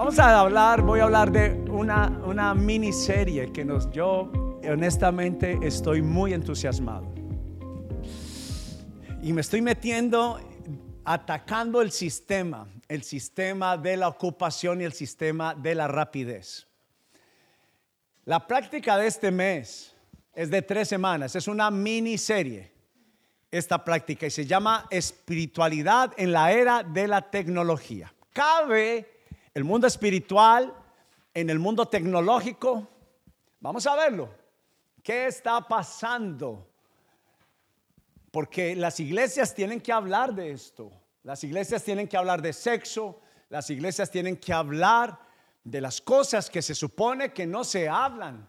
Vamos a hablar, voy a hablar de una, una miniserie que nos, yo honestamente estoy muy entusiasmado. Y me estoy metiendo, atacando el sistema, el sistema de la ocupación y el sistema de la rapidez. La práctica de este mes es de tres semanas, es una miniserie esta práctica y se llama espiritualidad en la era de la tecnología. Cabe el mundo espiritual en el mundo tecnológico. Vamos a verlo. ¿Qué está pasando? Porque las iglesias tienen que hablar de esto. Las iglesias tienen que hablar de sexo. Las iglesias tienen que hablar de las cosas que se supone que no se hablan.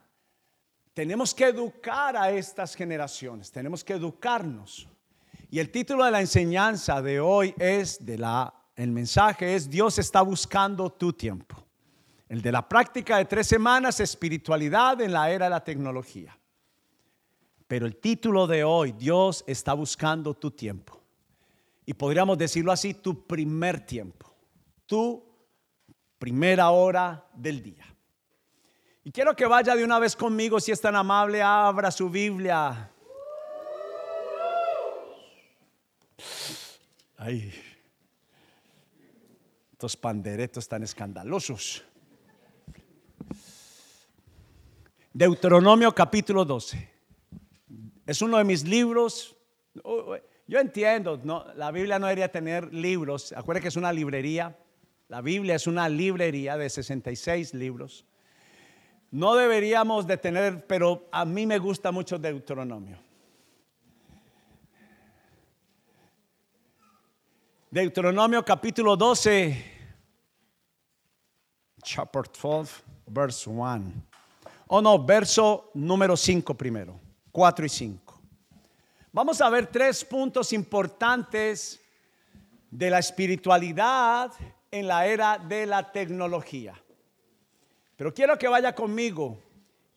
Tenemos que educar a estas generaciones. Tenemos que educarnos. Y el título de la enseñanza de hoy es de la el mensaje es Dios está buscando tu tiempo. El de la práctica de tres semanas, espiritualidad en la era de la tecnología. Pero el título de hoy, Dios está buscando tu tiempo. Y podríamos decirlo así, tu primer tiempo, tu primera hora del día. Y quiero que vaya de una vez conmigo, si es tan amable, abra su Biblia. Ay. Estos panderetos tan escandalosos. Deuteronomio capítulo 12. Es uno de mis libros. Yo entiendo, la Biblia no debería tener libros. Acuérdense que es una librería. La Biblia es una librería de 66 libros. No deberíamos de tener, pero a mí me gusta mucho Deuteronomio. Deuteronomio capítulo 12, chapter 12, verse 1. Oh no, verso número 5 primero, 4 y 5. Vamos a ver tres puntos importantes de la espiritualidad en la era de la tecnología. Pero quiero que vaya conmigo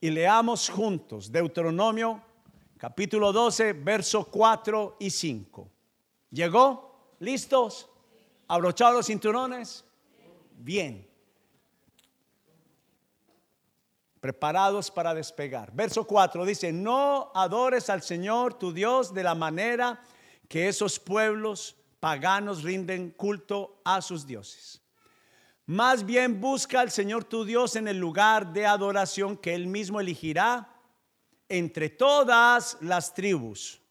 y leamos juntos Deuteronomio capítulo 12, verso 4 y 5. ¿Llegó? ¿Listos? ¿Abrochados los cinturones? Bien. Preparados para despegar. Verso 4 dice, no adores al Señor tu Dios de la manera que esos pueblos paganos rinden culto a sus dioses. Más bien busca al Señor tu Dios en el lugar de adoración que Él mismo elegirá entre todas las tribus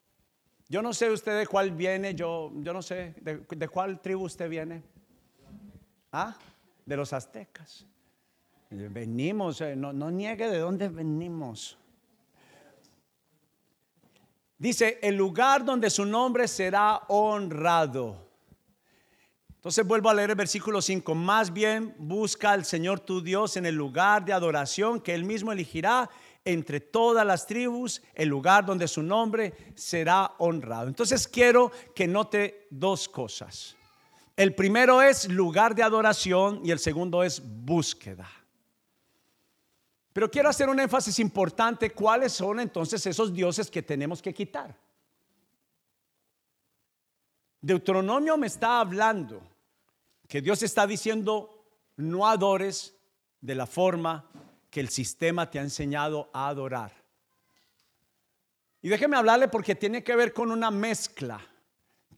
yo no sé usted de cuál viene, yo, yo no sé de, cuál tribu usted viene. ¿Ah? De los aztecas. Venimos, eh, no, niegue de dónde venimos. Dice, el lugar donde su nombre será honrado. Entonces vuelvo a leer el versículo 5. Más bien busca al Señor tu Dios en el lugar de adoración que Él mismo elegirá entre todas las tribus, el lugar donde su nombre será honrado. Entonces quiero que note dos cosas. El primero es lugar de adoración y el segundo es búsqueda. Pero quiero hacer un énfasis importante, ¿cuáles son entonces esos dioses que tenemos que quitar? Deuteronomio me está hablando que Dios está diciendo, no adores de la forma que el sistema te ha enseñado a adorar. Y déjeme hablarle porque tiene que ver con una mezcla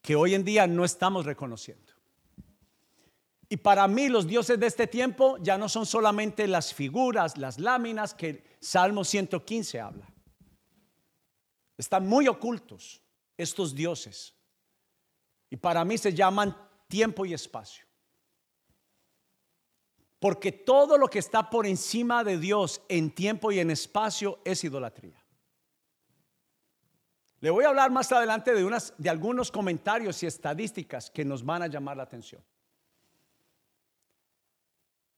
que hoy en día no estamos reconociendo. Y para mí los dioses de este tiempo ya no son solamente las figuras, las láminas que Salmo 115 habla. Están muy ocultos estos dioses. Y para mí se llaman tiempo y espacio. Porque todo lo que está por encima de Dios en tiempo y en espacio es idolatría. Le voy a hablar más adelante de, de algunos comentarios y estadísticas que nos van a llamar la atención.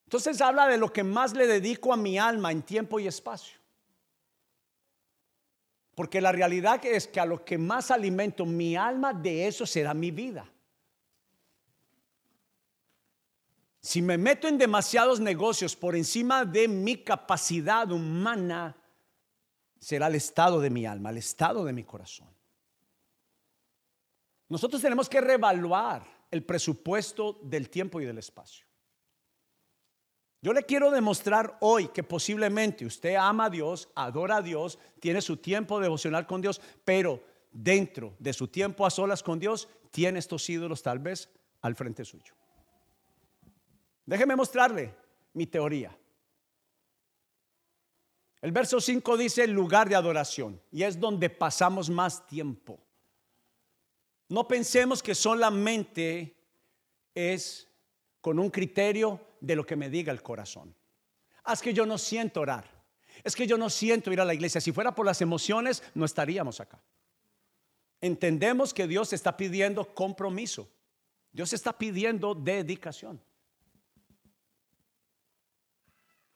Entonces habla de lo que más le dedico a mi alma en tiempo y espacio. Porque la realidad es que a lo que más alimento mi alma, de eso será mi vida. Si me meto en demasiados negocios por encima de mi capacidad humana, será el estado de mi alma, el estado de mi corazón. Nosotros tenemos que reevaluar el presupuesto del tiempo y del espacio. Yo le quiero demostrar hoy que posiblemente usted ama a Dios, adora a Dios, tiene su tiempo devocional con Dios, pero dentro de su tiempo a solas con Dios, tiene estos ídolos tal vez al frente suyo. Déjeme mostrarle mi teoría. El verso 5 dice lugar de adoración y es donde pasamos más tiempo. No pensemos que solamente es con un criterio de lo que me diga el corazón. Es que yo no siento orar. Es que yo no siento ir a la iglesia. Si fuera por las emociones, no estaríamos acá. Entendemos que Dios está pidiendo compromiso. Dios está pidiendo dedicación.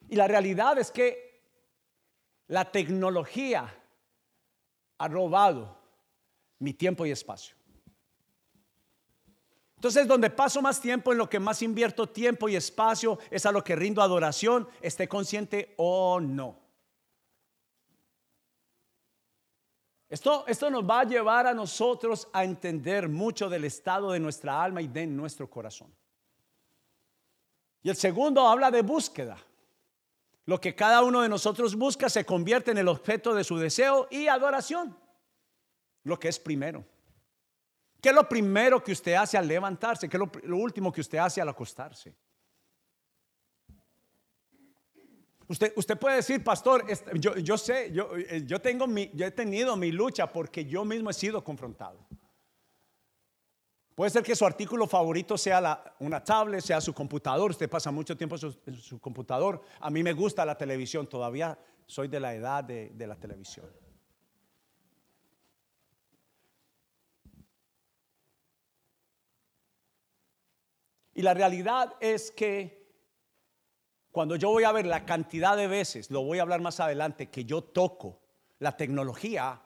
Y la realidad es que la tecnología ha robado mi tiempo y espacio. Entonces, donde paso más tiempo, en lo que más invierto tiempo y espacio, es a lo que rindo adoración, esté consciente o no. Esto, esto nos va a llevar a nosotros a entender mucho del estado de nuestra alma y de nuestro corazón. Y el segundo habla de búsqueda. Lo que cada uno de nosotros busca se convierte en el objeto de su deseo y adoración. Lo que es primero. ¿Qué es lo primero que usted hace al levantarse? ¿Qué es lo, último que usted hace al acostarse? Usted, usted puede decir, pastor, yo, yo sé, yo, eh, yo, tengo mi, yo he tenido mi lucha porque yo mismo he sido confrontado. Puede ser que su artículo favorito sea una tablet, sea su computador. Usted pasa mucho tiempo en su, computador. A mí me gusta la televisión, todavía soy de la edad de la televisión. Y la realidad es que cuando yo voy a ver la cantidad de veces, lo voy a hablar más adelante, que yo toco la tecnología,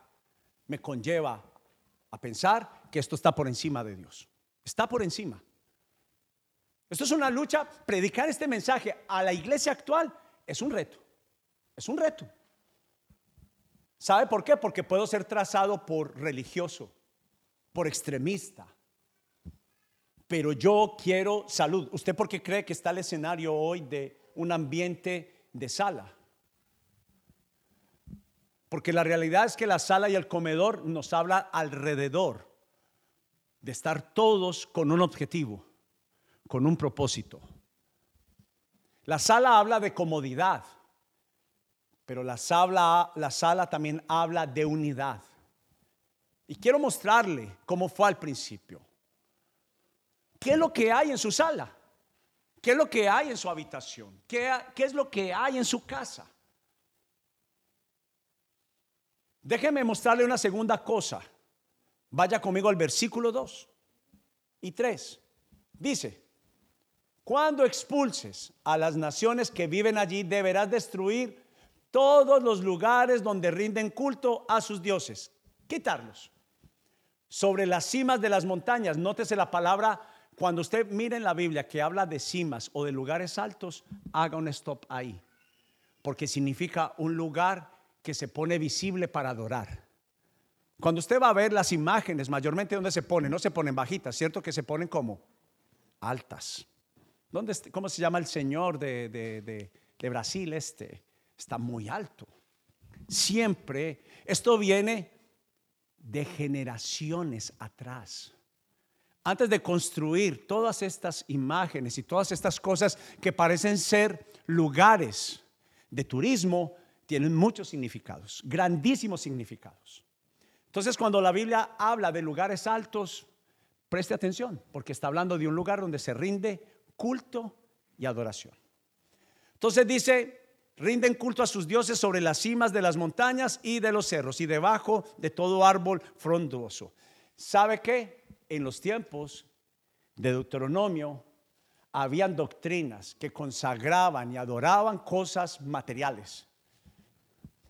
me conlleva a pensar que esto está por encima de Dios. Está por encima. Esto es una lucha. Predicar este mensaje a la iglesia actual es un reto. Es un reto. ¿Sabe por qué? Porque puedo ser trazado por religioso, por extremista, pero yo quiero salud. ¿Usted por qué cree que está el escenario hoy de un ambiente de sala? Porque la realidad es que la sala y el comedor nos habla alrededor de estar todos con un objetivo, con un propósito. La sala habla de comodidad, pero la sala, la sala también habla de unidad. Y quiero mostrarle cómo fue al principio. ¿Qué es lo que hay en su sala? ¿Qué es lo que hay en su habitación? ¿Qué, es lo que hay en su casa? Déjeme mostrarle una segunda cosa. Vaya conmigo al versículo 2 y 3. Dice, cuando expulses a las naciones que viven allí, deberás destruir todos los lugares donde rinden culto a sus dioses. Quitarlos. Sobre las cimas de las montañas, nótese la palabra cuando usted mire en la Biblia que habla de cimas o de lugares altos, haga un stop ahí, porque significa un lugar que se pone visible para adorar. Cuando usted va a ver las imágenes, mayormente donde se ponen, no se ponen bajitas, ¿cierto? Que se ponen como altas. ¿Dónde, ¿Cómo se llama el señor de, de Brasil este? Está muy alto. Siempre, esto viene de generaciones atrás antes de construir todas estas imágenes y todas estas cosas que parecen ser lugares de turismo, tienen muchos significados, grandísimos significados. Entonces, cuando la Biblia habla de lugares altos, preste atención, porque está hablando de un lugar donde se rinde culto y adoración. Entonces dice, rinden culto a sus dioses sobre las cimas de las montañas y de los cerros y debajo de todo árbol frondoso. ¿Sabe qué? En los tiempos de Deuteronomio habían doctrinas que consagraban y adoraban cosas materiales.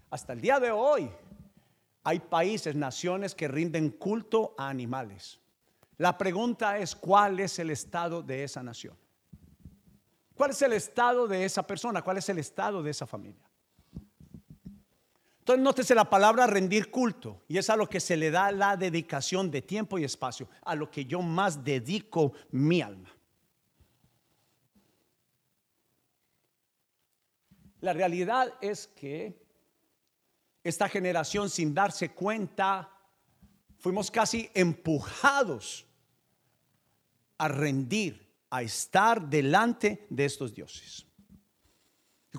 Hasta el día de hoy hay países, naciones que rinden culto a animales. La pregunta es, ¿cuál es el estado de esa nación? ¿Cuál es el estado de esa persona? ¿Cuál es el estado de esa familia? Entonces, nótese la palabra rendir culto, y es a lo que se le da la dedicación de tiempo y espacio, a lo que yo más dedico mi alma. La realidad es que esta generación sin darse cuenta, fuimos casi empujados a rendir, a estar delante de estos dioses.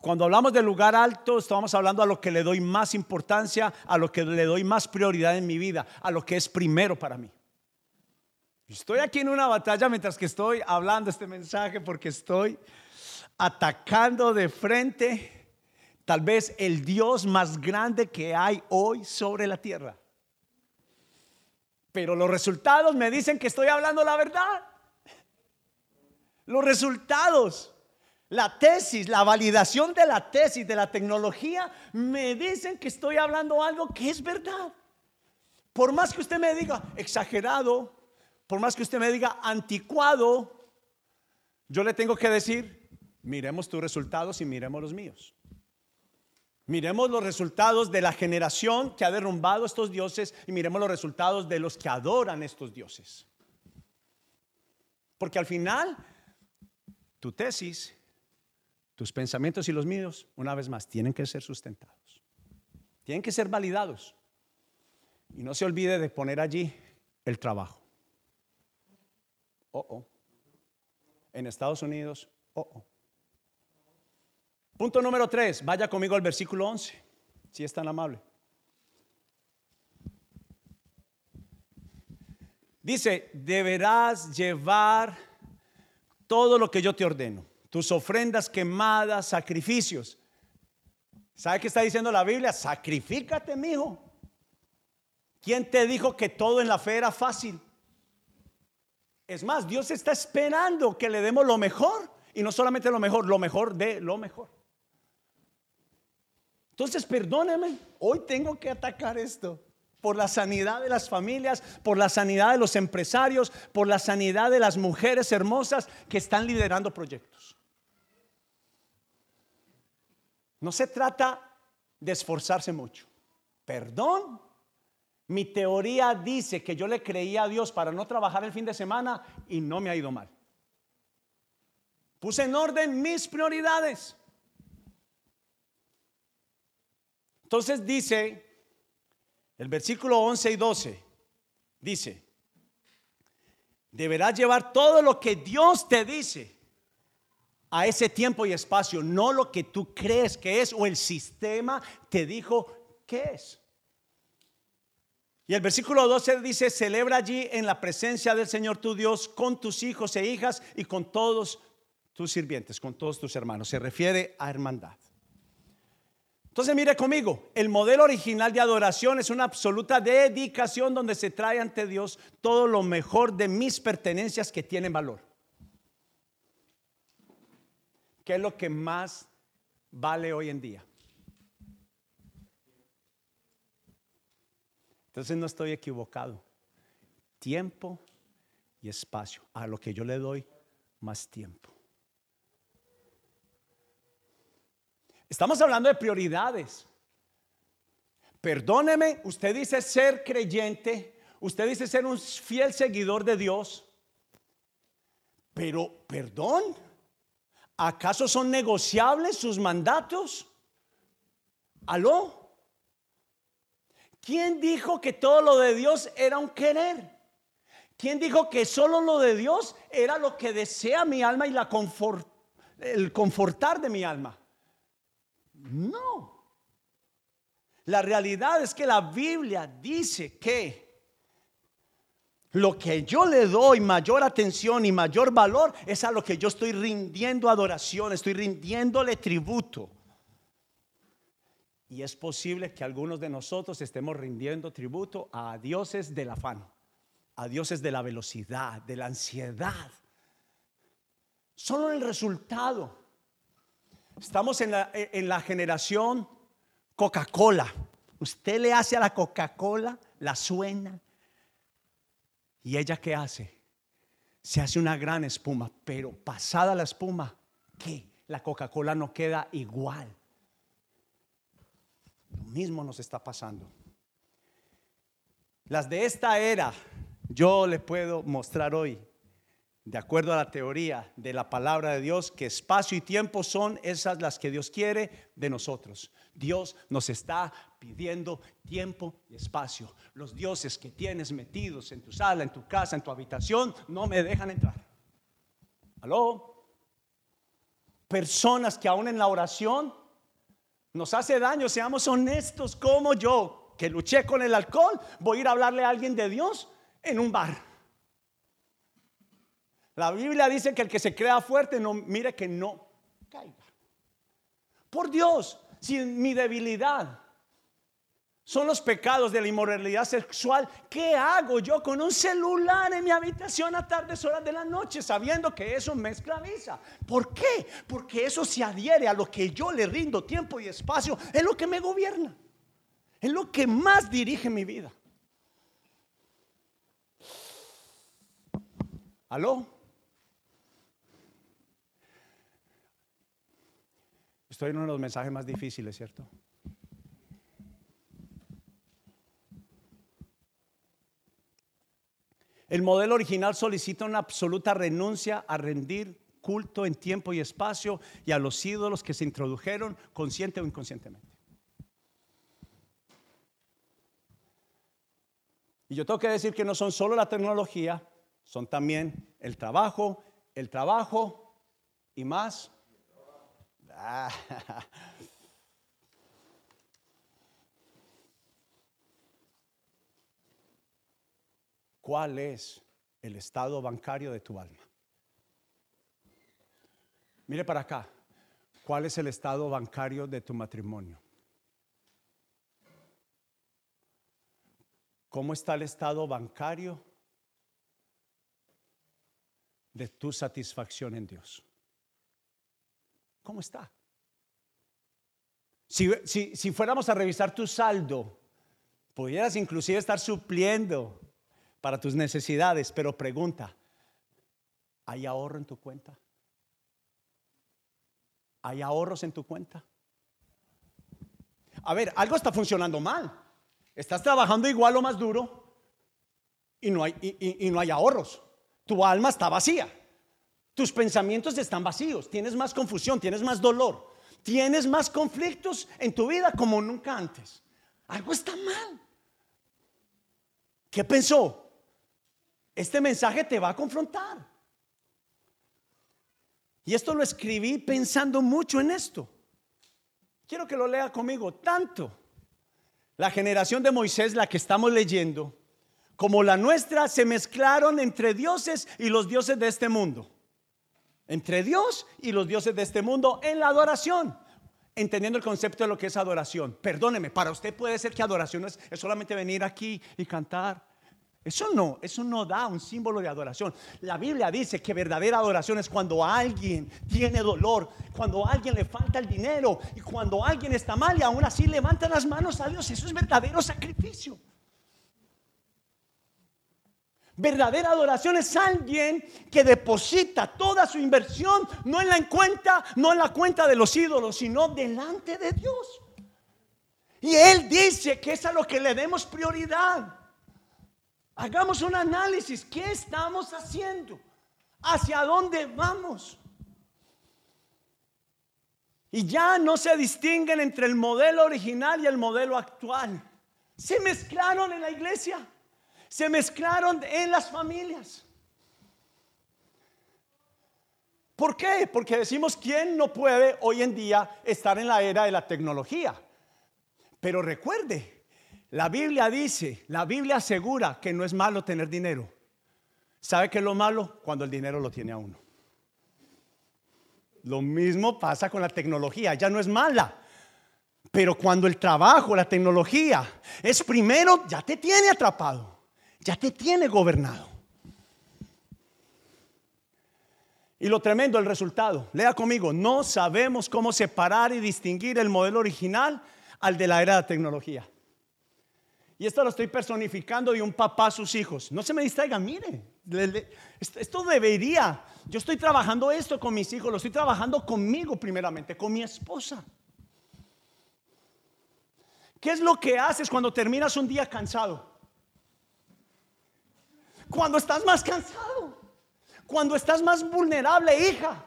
Cuando hablamos de lugar alto, estamos hablando a lo que le doy más importancia, a lo que le doy más prioridad en mi vida, a lo que es primero para mí. Estoy aquí en una batalla mientras que estoy hablando este mensaje porque estoy atacando de frente tal vez el Dios más grande que hay hoy sobre la tierra. Pero los resultados me dicen que estoy hablando la verdad. Los resultados, la tesis, la validación de la tesis, de la tecnología, me dicen que estoy hablando algo que es verdad. Por más que usted me diga exagerado, por más que usted me diga anticuado, yo le tengo que decir, miremos tus resultados y miremos los míos. Miremos los resultados de la generación que ha derrumbado estos dioses y miremos los resultados de los que adoran estos dioses. Porque al final, tu tesis, tus pensamientos y los míos, una vez más, tienen que ser sustentados. Tienen que ser validados. Y no se olvide de poner allí el trabajo. Oh, oh. En Estados Unidos, oh, oh. Punto número 3, vaya conmigo al versículo 11, si es tan amable. Dice, deberás llevar todo lo que yo te ordeno, tus ofrendas quemadas, sacrificios. ¿Sabe qué está diciendo la Biblia? Sacrifícate, mijo. ¿Quién te dijo que todo en la fe era fácil? Es más, Dios está esperando que le demos lo mejor y no solamente lo mejor, lo mejor de lo mejor. Entonces, perdóneme, hoy tengo que atacar esto por la sanidad de las familias, por la sanidad de los empresarios, por la sanidad de las mujeres hermosas que están liderando proyectos. No se trata de esforzarse mucho. Perdón, mi teoría dice que yo le creía a Dios para no trabajar el fin de semana y no me ha ido mal. Puse en orden mis prioridades. Entonces dice, el versículo 11 y 12, dice, deberás llevar todo lo que Dios te dice a ese tiempo y espacio, no lo que tú crees que es o el sistema te dijo que es. Y el versículo 12 dice, celebra allí en la presencia del Señor tu Dios con tus hijos e hijas y con todos tus sirvientes, con todos tus hermanos. Se refiere a hermandad. Entonces mire conmigo, el modelo original de adoración es una absoluta dedicación donde se trae ante Dios todo lo mejor de mis pertenencias que tienen valor. ¿Qué es lo que más vale hoy en día? Entonces no estoy equivocado. Tiempo y espacio. A lo que yo le doy más tiempo. Estamos hablando de prioridades. Perdóneme, usted dice ser creyente, usted dice ser un fiel seguidor de Dios, pero perdón, ¿acaso son negociables sus mandatos? ¿Aló? ¿Quién dijo que todo lo de Dios era un querer? ¿Quién dijo que solo lo de Dios era lo que desea mi alma y el confortar de mi alma? No. La realidad es que la Biblia dice que lo que yo le doy mayor atención y mayor valor es a lo que yo estoy rindiendo adoración, estoy rindiéndole tributo. Y es posible que algunos de nosotros estemos rindiendo tributo a dioses del afán, a dioses de la velocidad, de la ansiedad. Solo el resultado. Estamos en la, en la generación Coca-Cola. Usted le hace a la Coca-Cola, la suena. ¿Y ella qué hace? Se hace una gran espuma, pero pasada la espuma, ¿qué? La Coca-Cola no queda igual mismo nos está pasando. Las de esta era, yo le puedo mostrar hoy de acuerdo a la teoría de la palabra de Dios, que espacio y tiempo son esas las que Dios quiere de nosotros. Dios nos está pidiendo tiempo y espacio. Los dioses que tienes metidos en tu sala, en tu casa, en tu habitación, no me dejan entrar. ¿Aló? Personas que aún en la oración nos hace daño, seamos honestos, como yo, que luché con el alcohol, voy a ir a hablarle a alguien de Dios en un bar. La Biblia dice que el que se crea fuerte, no mire que no caiga. Por Dios, si mi debilidad son los pecados de la inmoralidad sexual, ¿qué hago yo con un celular en mi habitación a tardes horas de la noche sabiendo que eso me esclaviza? ¿Por qué? Porque eso se adhiere a lo que yo le rindo tiempo y espacio, es lo que me gobierna, es lo que más dirige mi vida. ¿Aló? Estoy en uno de los mensajes más difíciles, ¿cierto? El modelo original solicita una absoluta renuncia a rendir culto en tiempo y espacio y a los ídolos que se introdujeron consciente o inconscientemente. Y yo tengo que decir que no son solo la tecnología, son también el trabajo, el trabajo y más ¿Cuál es el estado bancario de tu alma? Mire para acá. ¿Cuál es el estado bancario de tu matrimonio? ¿Cómo está el estado bancario de tu satisfacción en Dios? ¿Cómo está? Si, si, fuéramos a revisar tu saldo, pudieras inclusive estar supliendo para tus necesidades, pero pregunta, ¿hay ahorro en tu cuenta? ¿Hay ahorros en tu cuenta? A ver, algo está funcionando mal. Estás trabajando igual o más duro y no hay, y no hay ahorros. Tu alma está vacía. Tus pensamientos están vacíos, tienes más confusión, tienes más dolor, tienes más conflictos en tu vida como nunca antes. Algo está mal. ¿Qué pensó? Este mensaje te va a confrontar. Y esto lo escribí pensando mucho en esto. Quiero que lo lea conmigo. Tanto la generación de Moisés, la que estamos leyendo, como la nuestra, se mezclaron entre dioses y los dioses de este mundo entre Dios y los dioses de este mundo en la adoración. Entendiendo el concepto de lo que es adoración. Perdóneme, para usted puede ser que adoración es, solamente venir aquí y cantar. Eso no, eso no da un símbolo de adoración. La Biblia dice que verdadera adoración es cuando alguien tiene dolor, cuando a alguien le falta el dinero y cuando alguien está mal y aún así levanta las manos a Dios. Eso es verdadero sacrificio. Verdadera adoración es alguien que deposita toda su inversión no en la cuenta, no en la cuenta de los ídolos, sino delante de Dios. Y él dice que es a lo que le demos prioridad. Hagamos un análisis, ¿qué estamos haciendo? ¿Hacia dónde vamos? Y ya no se distinguen entre el modelo original y el modelo actual. Se mezclaron en la iglesia se mezclaron en las familias. ¿Por qué? Porque decimos, ¿quién no puede hoy en día estar en la era de la tecnología? Pero recuerde, la Biblia dice, la Biblia asegura que no es malo tener dinero. ¿Sabe qué es lo malo? Cuando el dinero lo tiene a uno. Lo mismo pasa con la tecnología, ya no es mala. Pero cuando el trabajo, la tecnología es primero, ya te tiene atrapado ya te tiene gobernado. Y lo tremendo, el resultado. Lea conmigo, no sabemos cómo separar y distinguir el modelo original al de la era de la tecnología. Y esto lo estoy personificando de un papá a sus hijos. No se me distraigan, mire, esto debería, yo estoy trabajando esto con mis hijos, lo estoy trabajando conmigo primeramente, con mi esposa. ¿Qué es lo que haces cuando terminas un día cansado? cuando estás más cansado, Cuando estás más vulnerable, hija.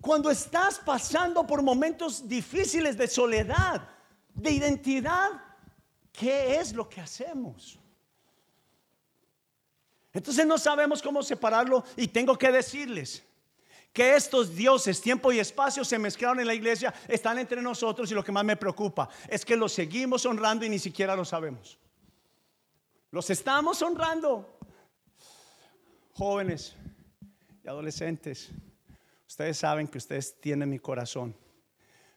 Cuando estás pasando por momentos difíciles de soledad, de identidad, ¿qué es lo que hacemos? Entonces no sabemos cómo separarlo y tengo que decirles que estos dioses, tiempo y espacio, se mezclaron en la iglesia, están entre nosotros y lo que más me preocupa es que los seguimos honrando y ni siquiera lo sabemos. Los estamos honrando. Jóvenes y adolescentes, ustedes saben que ustedes tienen mi corazón,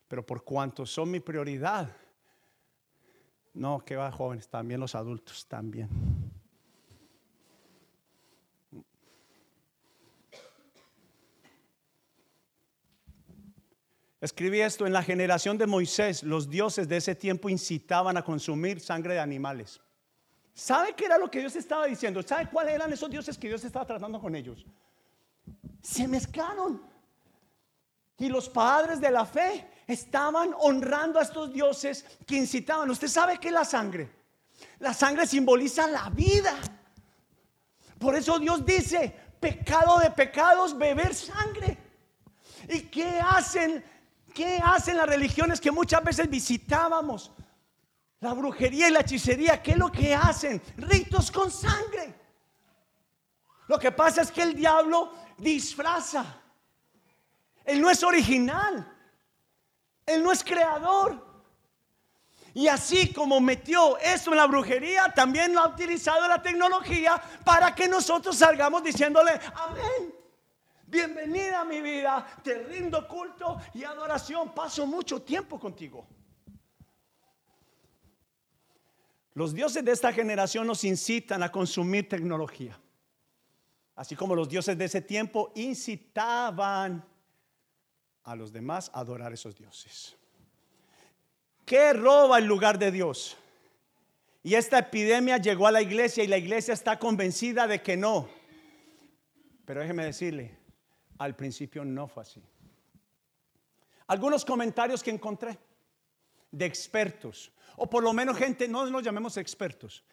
pero por cuanto son mi prioridad, no, que va jóvenes, también los adultos, también. Escribí esto, en la generación de Moisés, los dioses de ese tiempo incitaban a consumir sangre de animales. ¿Sabe qué era lo que Dios estaba diciendo? ¿Sabe cuáles eran esos dioses que Dios estaba tratando con ellos? Se mezclaron. Y los padres de la fe estaban honrando a estos dioses que incitaban. ¿Usted sabe qué es la sangre? La sangre simboliza la vida. Por eso Dios dice, pecado de pecados, beber sangre. ¿Y qué hacen ¿Qué hacen las religiones que muchas veces visitábamos? La brujería y la hechicería, ¿qué es lo que hacen? Ritos con sangre. Lo que pasa es que el diablo disfraza. Él no es original. Él no es creador. Y así como metió esto en la brujería, también lo ha utilizado la tecnología para que nosotros salgamos diciéndole, amén. Bienvenida a mi vida, te rindo culto y adoración, paso mucho tiempo contigo. Los dioses de esta generación nos incitan a consumir tecnología, así como los dioses de ese tiempo incitaban a los demás adorar a esos dioses. ¿Qué roba el lugar de Dios? Y esta epidemia llegó a la iglesia y la iglesia está convencida de que no. Pero déjeme decirle, al principio no fue así. Algunos comentarios que encontré de expertos, o por lo menos gente, no nos llamemos expertos,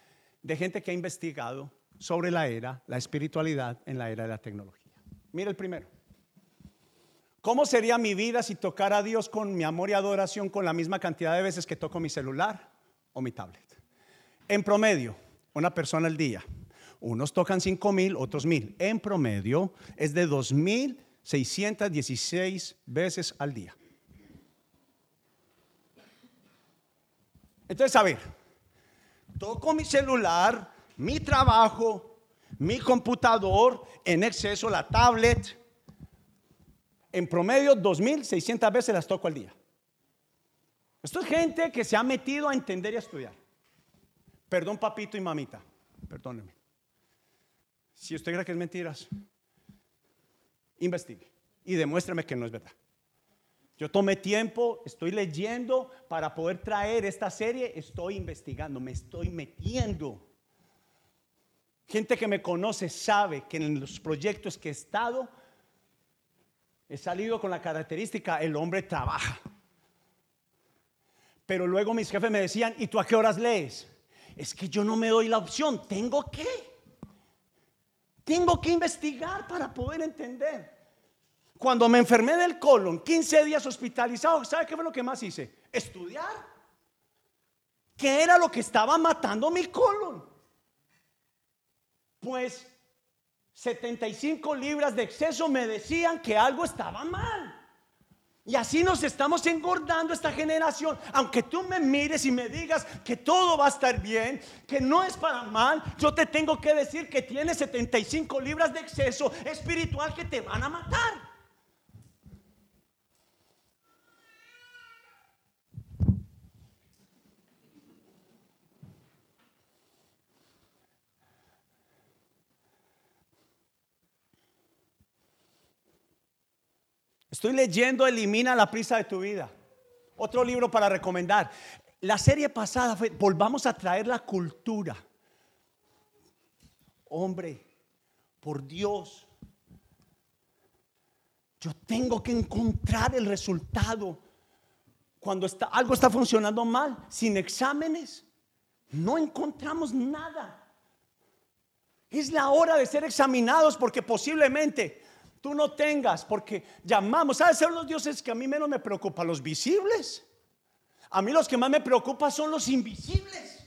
de gente que ha investigado sobre la era, la espiritualidad en la era de la tecnología. Mira el primero. ¿Cómo sería mi vida si tocara a Dios con mi amor y adoración con la misma cantidad de veces que toco mi celular o mi tablet? En promedio, una persona al día unos tocan 5 mil, otros mil. En promedio es de 2.616 veces al día. Entonces, a ver, toco mi celular, mi trabajo, mi computador, en exceso la tablet. En promedio, 2.600 veces las toco al día. Esto es gente que se ha metido a entender y a estudiar. Perdón, papito y mamita, perdónenme. Si usted cree que es mentiras, investigue y demuéstrame que no es verdad. Yo tomé tiempo, estoy leyendo para poder traer esta serie, estoy investigando, me estoy metiendo. Gente que me conoce sabe que en los proyectos que he estado, he salido con la característica, el hombre trabaja. Pero luego mis jefes me decían, ¿y tú a qué horas lees? Es que yo no me doy la opción, tengo que. Tengo que investigar para poder entender. Cuando me enfermé del colon, 15 días hospitalizado, ¿sabe qué fue lo que más hice? Estudiar. ¿Qué era lo que estaba matando mi colon? Pues 75 libras de exceso me decían que algo estaba mal. Y así nos estamos engordando esta generación. Aunque tú me mires y me digas que todo va a estar bien, que no es para mal, yo te tengo que decir que tienes 75 libras de exceso espiritual que te van a matar. Estoy leyendo Elimina la prisa de tu vida. Otro libro para recomendar. La serie pasada fue Volvamos a traer la cultura. Hombre, por Dios, yo tengo que encontrar el resultado. Cuando está, algo está funcionando mal, sin exámenes, no encontramos nada. Es la hora de ser examinados porque posiblemente tú no tengas, porque llamamos, ¿sabes? Son los dioses que a mí menos me preocupan, los visibles. A mí los que más me preocupan son los invisibles,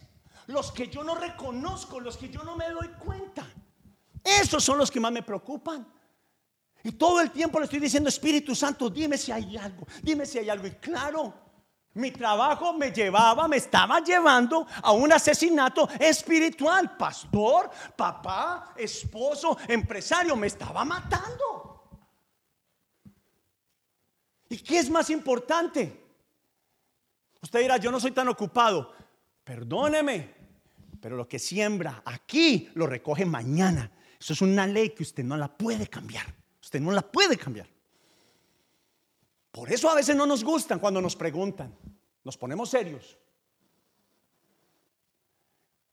los que yo no reconozco, los que yo no me doy cuenta. Esos son los que más me preocupan. Y todo el tiempo le estoy diciendo, Espíritu Santo, dime si hay algo, dime si hay algo. Y claro, mi trabajo me llevaba, me estaba llevando a un asesinato espiritual. Pastor, papá, esposo, empresario, me estaba matando. ¿Y qué es más importante? Usted dirá, yo no soy tan ocupado. Perdóneme, pero lo que siembra aquí lo recoge mañana. Eso es una ley que usted no la puede cambiar. Usted no la puede cambiar. Por eso a veces no nos gustan cuando nos preguntan. Nos ponemos serios.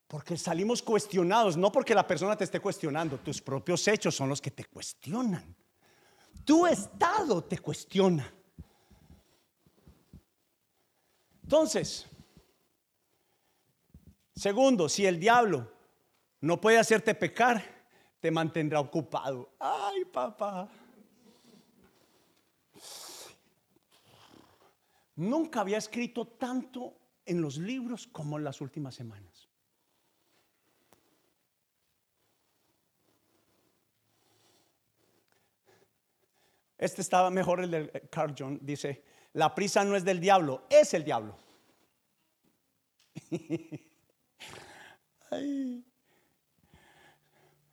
Porque salimos cuestionados, no porque la persona te esté cuestionando, tus propios hechos son los que te cuestionan. Tu estado te cuestiona. Entonces, segundo, si el diablo no puede hacerte pecar, te mantendrá ocupado. Ay, papá. Nunca había escrito tanto en los libros como en las últimas semanas. Este estaba mejor el de Carl John. Dice, la prisa no es del diablo, es el diablo.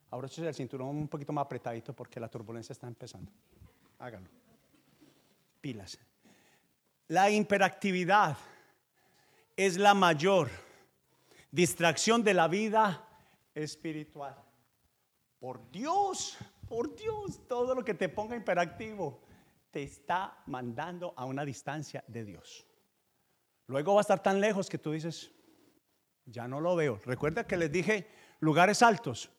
Ahora el cinturón un poquito más apretadito porque la turbulencia está empezando. Hágalo. Pilas. La hiperactividad es la mayor distracción de la vida espiritual. Por Dios, por Dios, todo lo que te ponga hiperactivo te está mandando a una distancia de Dios. Luego va a estar tan lejos que tú dices, ya no lo veo. Recuerda que les dije lugares altos,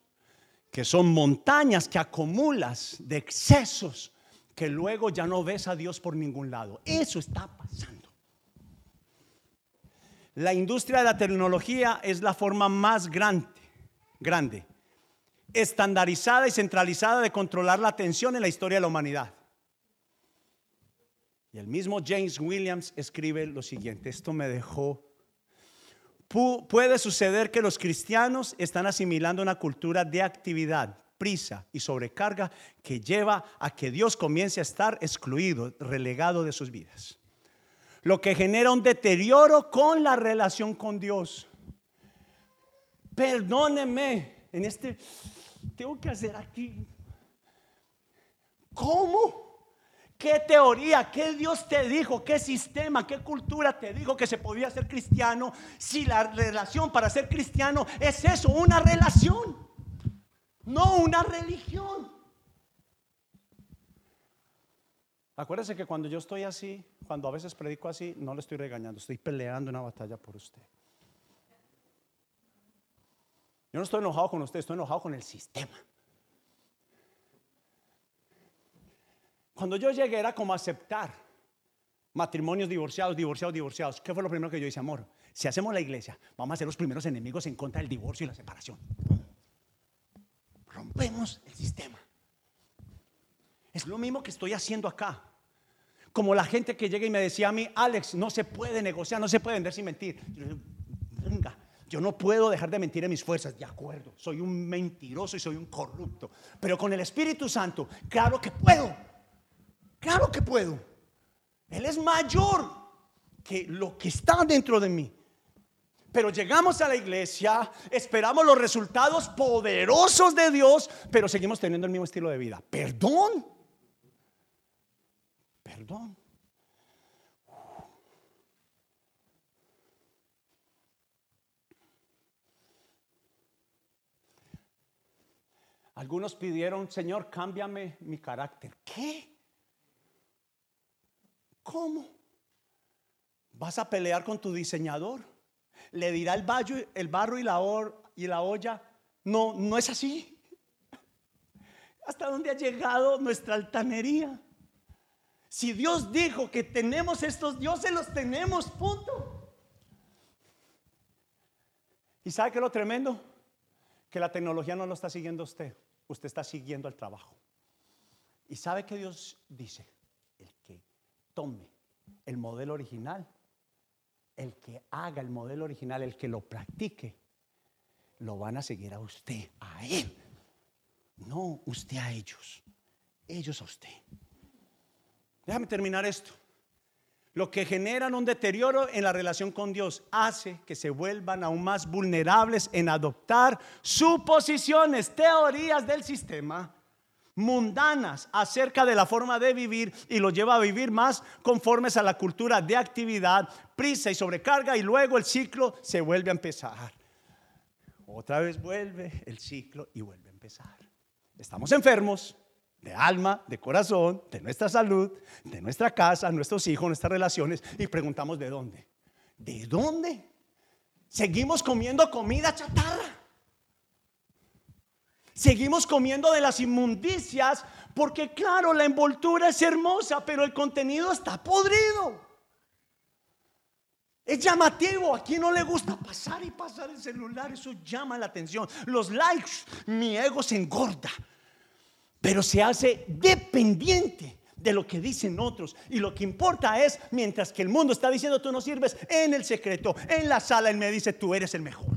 que son montañas que acumulas de excesos que luego ya no ves a Dios por ningún lado. Eso está pasando. La industria de la tecnología es la forma más grande, grande, estandarizada y centralizada de controlar la atención en la historia de la humanidad. Y el mismo James Williams escribe lo siguiente, esto me dejó puede suceder que los cristianos están asimilando una cultura de actividad prisa y sobrecarga que lleva a que Dios comience a estar excluido, relegado de sus vidas. Lo que genera un deterioro con la relación con Dios. Perdóneme, en este tengo que hacer aquí. ¿Cómo? ¿Qué teoría, qué Dios te dijo, qué sistema, qué cultura te dijo que se podía ser cristiano si la relación para ser cristiano es eso, una relación? No una religión. Acuérdese que cuando yo estoy así, cuando a veces predico así, no le estoy regañando, estoy peleando una batalla por usted. Yo no estoy enojado con usted, estoy enojado con el sistema. Cuando yo llegué era como aceptar matrimonios divorciados, divorciados, divorciados. ¿Qué fue lo primero que yo hice, amor? Si hacemos la iglesia, vamos a ser los primeros enemigos en contra del divorcio y la separación rompemos el sistema. Es lo mismo que estoy haciendo acá. Como la gente que llega y me decía a mí, Alex, no se puede negociar, no se puede vender sin mentir. Venga, yo no puedo dejar de mentir en mis fuerzas. De acuerdo, soy un mentiroso y soy un corrupto. Pero con el Espíritu Santo, claro que puedo. Claro que puedo. Él es mayor que lo que está dentro de mí. Pero llegamos a la iglesia, esperamos los resultados poderosos de Dios, pero seguimos teniendo el mismo estilo de vida. Perdón. Perdón. Algunos pidieron, Señor, cámbiame mi carácter. ¿Qué? ¿Cómo? ¿Vas a pelear con tu diseñador? Le dirá el, el barro y la, y la olla. No, no es así. ¿Hasta dónde ha llegado nuestra altanería? Si Dios dijo que tenemos estos dioses, los tenemos, punto. ¿Y sabe qué es lo tremendo? Que la tecnología no lo está siguiendo usted, usted está siguiendo el trabajo. Y sabe que Dios dice, el que tome el modelo original, el que haga el modelo original, el que lo practique, lo van a seguir a usted, a él. No usted a ellos, ellos a usted. Déjame terminar esto. Lo que generan un deterioro en la relación con Dios hace que se vuelvan aún más vulnerables en adoptar suposiciones, teorías del sistema mundanas acerca de la forma de vivir y lo lleva a vivir más conformes a la cultura de actividad, prisa y sobrecarga y luego el ciclo se vuelve a empezar. Otra vez vuelve el ciclo y vuelve a empezar. Estamos enfermos de alma, de corazón, de nuestra salud, de nuestra casa, nuestros hijos, nuestras relaciones y preguntamos de dónde. ¿De dónde? Seguimos comiendo comida chatarra. Seguimos comiendo de las inmundicias porque claro, la envoltura es hermosa, pero el contenido está podrido. Es llamativo, a quien no le gusta pasar y pasar el celular, eso llama la atención. Los likes, mi ego se engorda, pero se hace dependiente de lo que dicen otros. Y lo que importa es, mientras que el mundo está diciendo tú no sirves, en el secreto, en la sala, él me dice tú eres el mejor.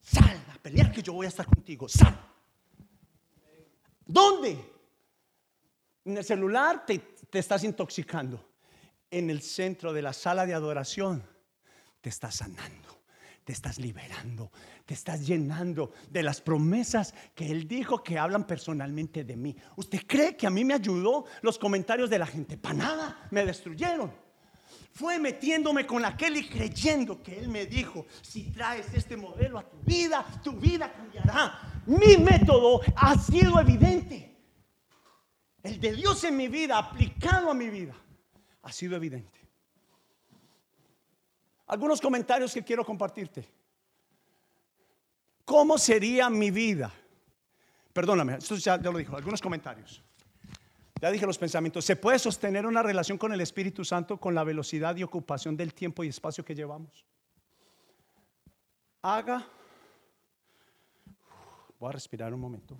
Sal pelear que yo voy a estar contigo. Sal. ¿Dónde? En el celular te, te estás intoxicando en el centro de la sala de adoración, te estás sanando, te estás liberando, te estás llenando de las promesas que Él dijo que hablan personalmente de mí. ¿Usted cree que a mí me ayudó los comentarios de la gente? Para nada, me destruyeron. Fue metiéndome con aquel y creyendo que Él me dijo, si traes este modelo a tu vida, tu vida cambiará. Mi método ha sido evidente. El de Dios en mi vida, aplicado a mi vida ha sido evidente. Algunos comentarios que quiero compartirte. ¿Cómo sería mi vida? Perdóname, esto ya, lo dijo, algunos comentarios. Ya dije los pensamientos. ¿Se puede sostener una relación con el Espíritu Santo con la velocidad y ocupación del tiempo y espacio que llevamos? Haga, voy a respirar un momento.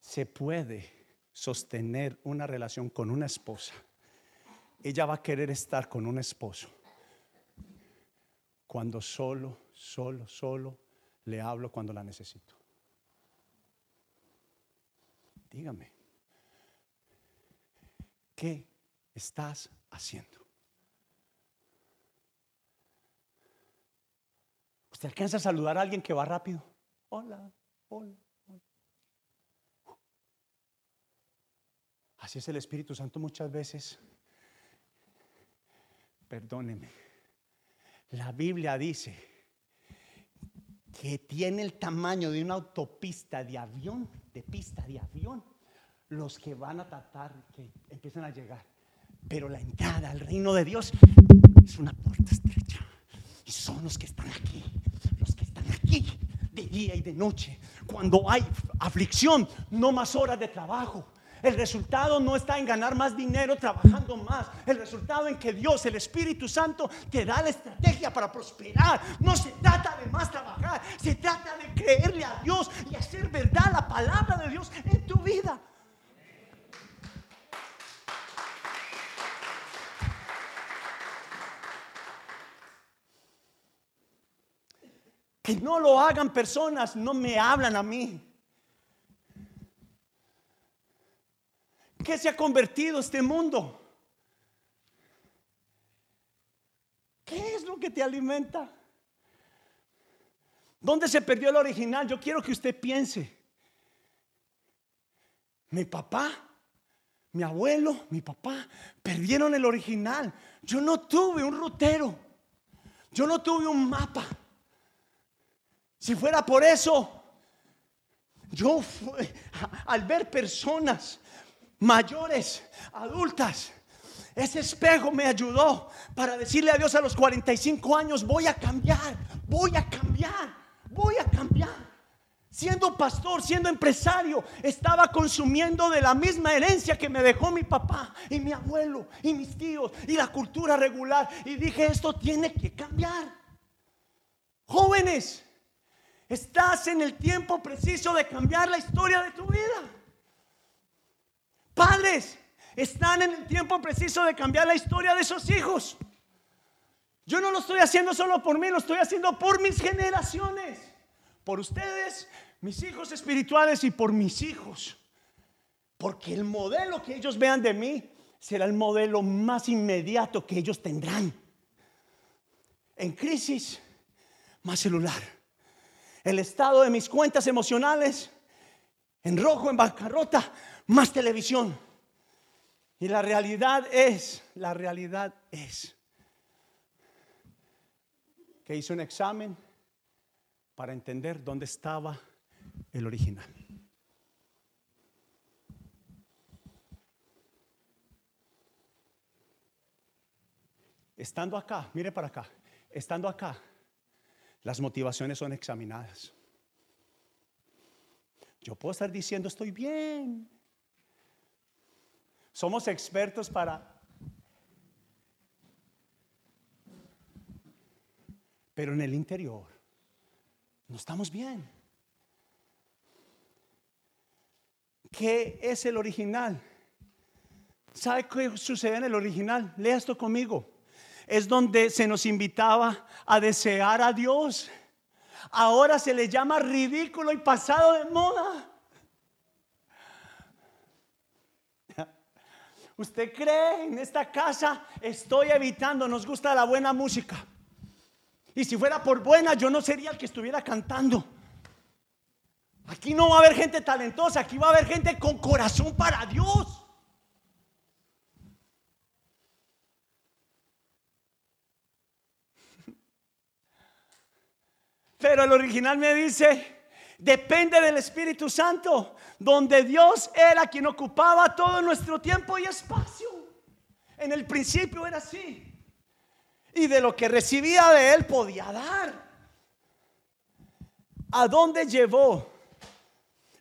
Se puede sostener una relación con una esposa ella va a querer estar con un esposo cuando solo, solo, solo le hablo cuando la necesito. Dígame, ¿qué estás haciendo? ¿Usted alcanza a saludar a alguien que va rápido? Hola, hola, hola. Así es el Espíritu Santo muchas veces perdóneme. La Biblia dice que tiene el tamaño de una autopista de avión, de pista de avión, los que van a tratar, que empiezan a llegar. Pero la entrada al reino de Dios es una puerta estrecha. Y son los que están aquí, los que están aquí de día y de noche. Cuando hay aflicción, no más horas de trabajo el resultado no está en ganar más dinero trabajando más. El resultado en que Dios, el Espíritu Santo, te da la estrategia para prosperar. No se trata de más trabajar, se trata de creerle a Dios y hacer verdad la palabra de Dios en tu vida. No lo hagan personas, no me hablan a mí. qué se ha convertido este mundo? ¿Qué es lo que te alimenta? ¿Dónde se perdió el original? Yo quiero que usted piense. Mi papá, mi abuelo, mi papá perdieron el original. Yo no tuve un rutero. Yo no tuve un mapa. Si fuera por eso, yo al ver personas mayores, adultas. Ese espejo me ayudó para decirle a Dios a los 45 años, voy a cambiar, voy a cambiar, voy a cambiar. Siendo pastor, siendo empresario, estaba consumiendo de la misma herencia que me dejó mi papá y mi abuelo y mis tíos y la cultura regular. Y dije, esto tiene que cambiar. Jóvenes, Estás en el tiempo preciso de cambiar la historia de tu vida. Padres, están en el tiempo preciso de cambiar la historia de sus hijos. Yo no lo estoy haciendo solo por mí, lo estoy haciendo por mis generaciones, por ustedes, mis hijos espirituales y por mis hijos. Porque el modelo que ellos vean de mí será el modelo más inmediato que ellos tendrán. En crisis, más celular. El estado de mis cuentas emocionales, en rojo, en bancarrota, más televisión. Y la realidad es, la realidad es que hice un examen para entender dónde estaba el original. Estando acá, mire para acá, estando acá, las motivaciones son examinadas. Yo puedo estar diciendo, estoy bien. Somos expertos para... Pero en el interior no estamos bien. ¿Qué es el original? ¿Sabe qué sucede en el original? Lea esto conmigo. Es donde se nos invitaba a desear a Dios. Ahora se le llama ridículo y pasado de moda. ¿Usted cree en esta casa? Estoy evitando, nos gusta la buena música. Y si fuera por buena, yo no sería el que estuviera cantando. Aquí no va a haber gente talentosa, aquí va a haber gente con corazón para Dios. Pero el original me dice, depende del Espíritu Santo, donde Dios era quien ocupaba todo nuestro tiempo y espacio. En el principio era así. Y de lo que recibía de Él podía dar. ¿A dónde llevó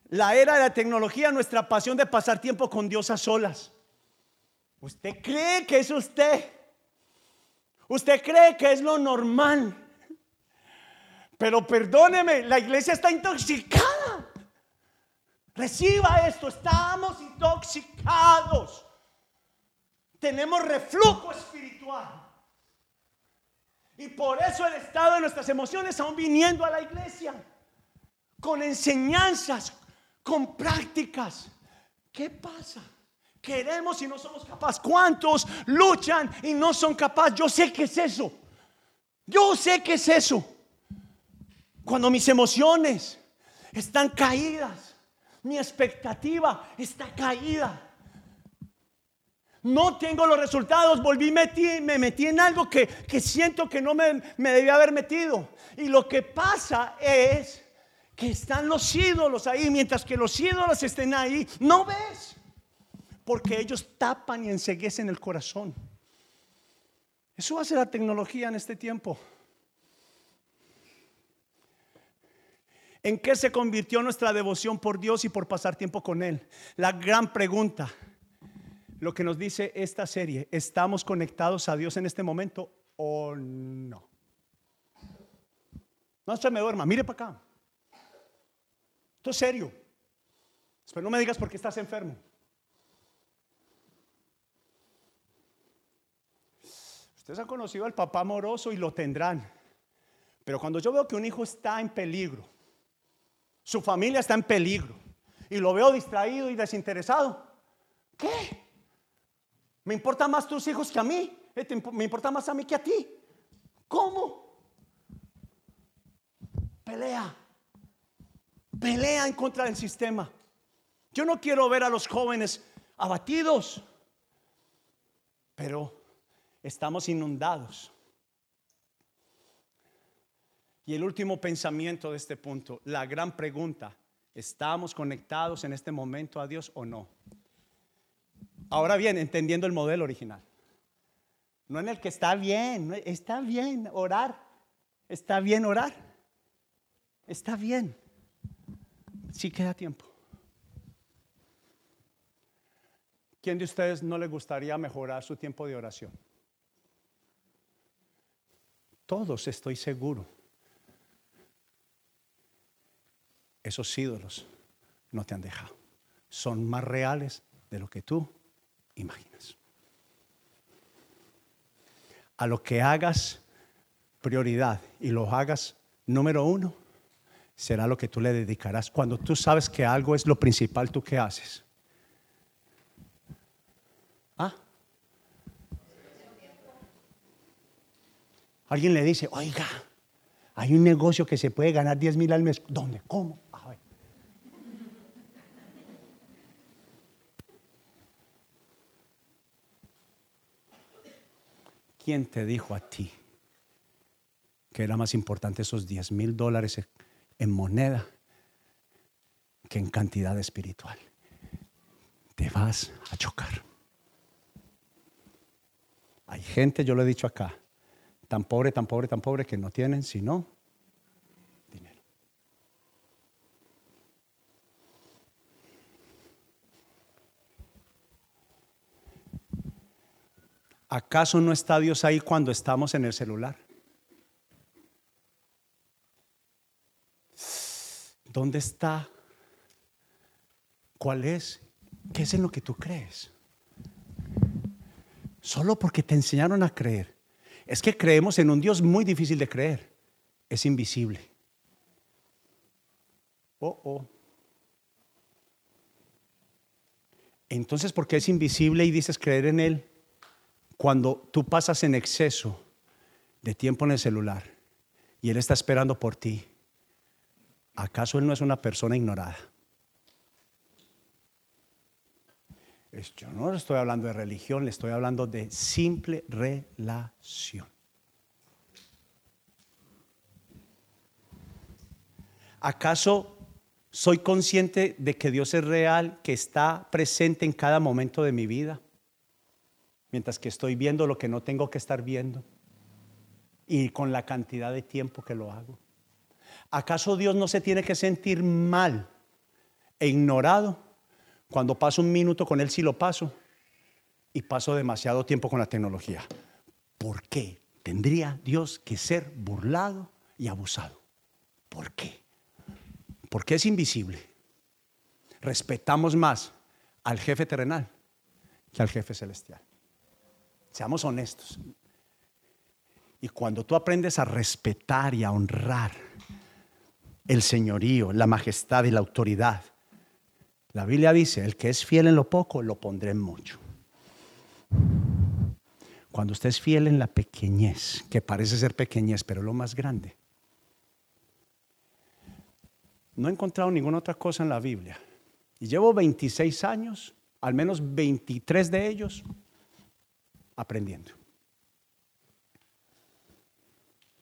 la era de la tecnología nuestra pasión de pasar tiempo con Dios a solas? ¿Usted cree que es usted? ¿Usted cree que es lo normal? Pero perdóneme, la iglesia está intoxicada. Reciba esto, estamos intoxicados. Tenemos reflujo espiritual. Y por eso el estado de nuestras emociones aún viniendo a la iglesia. Con enseñanzas, con prácticas. ¿Qué pasa? Queremos y no somos capaces. ¿Cuántos luchan y no son capaces? Yo sé que es eso. Yo sé que es eso. Cuando mis emociones están caídas, mi expectativa está caída. No tengo los resultados, volví, metí, me metí en algo que, siento que no me, me debía haber metido. Y lo que pasa es que están los ídolos ahí, mientras que los ídolos estén ahí, no ves, porque ellos tapan y enseguecen el corazón. Eso hace la tecnología en este tiempo. ¿En qué se convirtió nuestra devoción por Dios y por pasar tiempo con Él? La gran pregunta, lo que nos dice esta serie, ¿estamos conectados a Dios en este momento o no? No se me duerma, mire para acá. Esto es serio. Espero no me digas por qué estás enfermo. Ustedes han conocido al papá amoroso y lo tendrán. Pero cuando yo veo que un hijo está en peligro, su familia está en peligro y lo veo distraído y desinteresado. ¿Qué? Me importa más tus hijos que a mí. Eh, me importa más a mí que a ti. ¿Cómo? Pelea. Pelea en contra del sistema. Yo no quiero ver a los jóvenes abatidos, pero estamos inundados y el último pensamiento de este punto, la gran pregunta, ¿estamos conectados en este momento a Dios o no? Ahora bien, entendiendo el modelo original. No en el que está bien, está bien orar, está bien orar, está bien. Sí queda tiempo. ¿Quién de ustedes no le gustaría mejorar su tiempo de oración? Todos, estoy seguro. Esos ídolos no te han dejado. Son más reales de lo que tú imaginas. A lo que hagas prioridad y lo hagas número uno, será lo que tú le dedicarás. Cuando tú sabes que algo es lo principal, ¿tú qué haces? ¿Ah? Alguien le dice, oiga, hay un negocio que se puede ganar 10 mil al mes. ¿Dónde? ¿Cómo? A ver. ¿Quién te dijo a ti que era más importante esos 10 mil dólares en moneda que en cantidad espiritual? Te vas a chocar. Hay gente, yo lo he dicho acá, tan pobre, tan pobre, tan pobre que no tienen sino ¿Acaso no está Dios ahí cuando estamos en el celular? ¿Dónde está? ¿Cuál es? ¿Qué es en lo que tú crees? Solo porque te enseñaron a creer es que creemos en un Dios muy difícil de creer. Es invisible. Oh, oh. Entonces, ¿por qué es invisible y dices creer en Él? Cuando tú pasas en exceso de tiempo en el celular y Él está esperando por ti, ¿acaso Él no es una persona ignorada? Yo no estoy hablando de religión, le estoy hablando de simple relación. ¿Acaso soy consciente de que Dios es real, que está presente en cada momento de mi vida? Mientras que estoy viendo lo que no tengo que estar viendo y con la cantidad de tiempo que lo hago. ¿Acaso Dios no se tiene que sentir mal e ignorado cuando paso un minuto con Él, sí lo paso. Y paso demasiado tiempo con la tecnología. ¿Por qué tendría Dios que ser burlado y abusado? ¿Por qué? Porque es invisible. Respetamos más al jefe terrenal que al jefe celestial. Seamos honestos. Y cuando tú aprendes a respetar y a honrar el señorío, la majestad y la autoridad la Biblia dice, el que es fiel en lo poco, lo pondré en mucho. Cuando usted es fiel en la pequeñez, que parece ser pequeñez, pero lo más grande. No he encontrado ninguna otra cosa en la Biblia. Y llevo 26 años, al menos 23 de ellos, aprendiendo.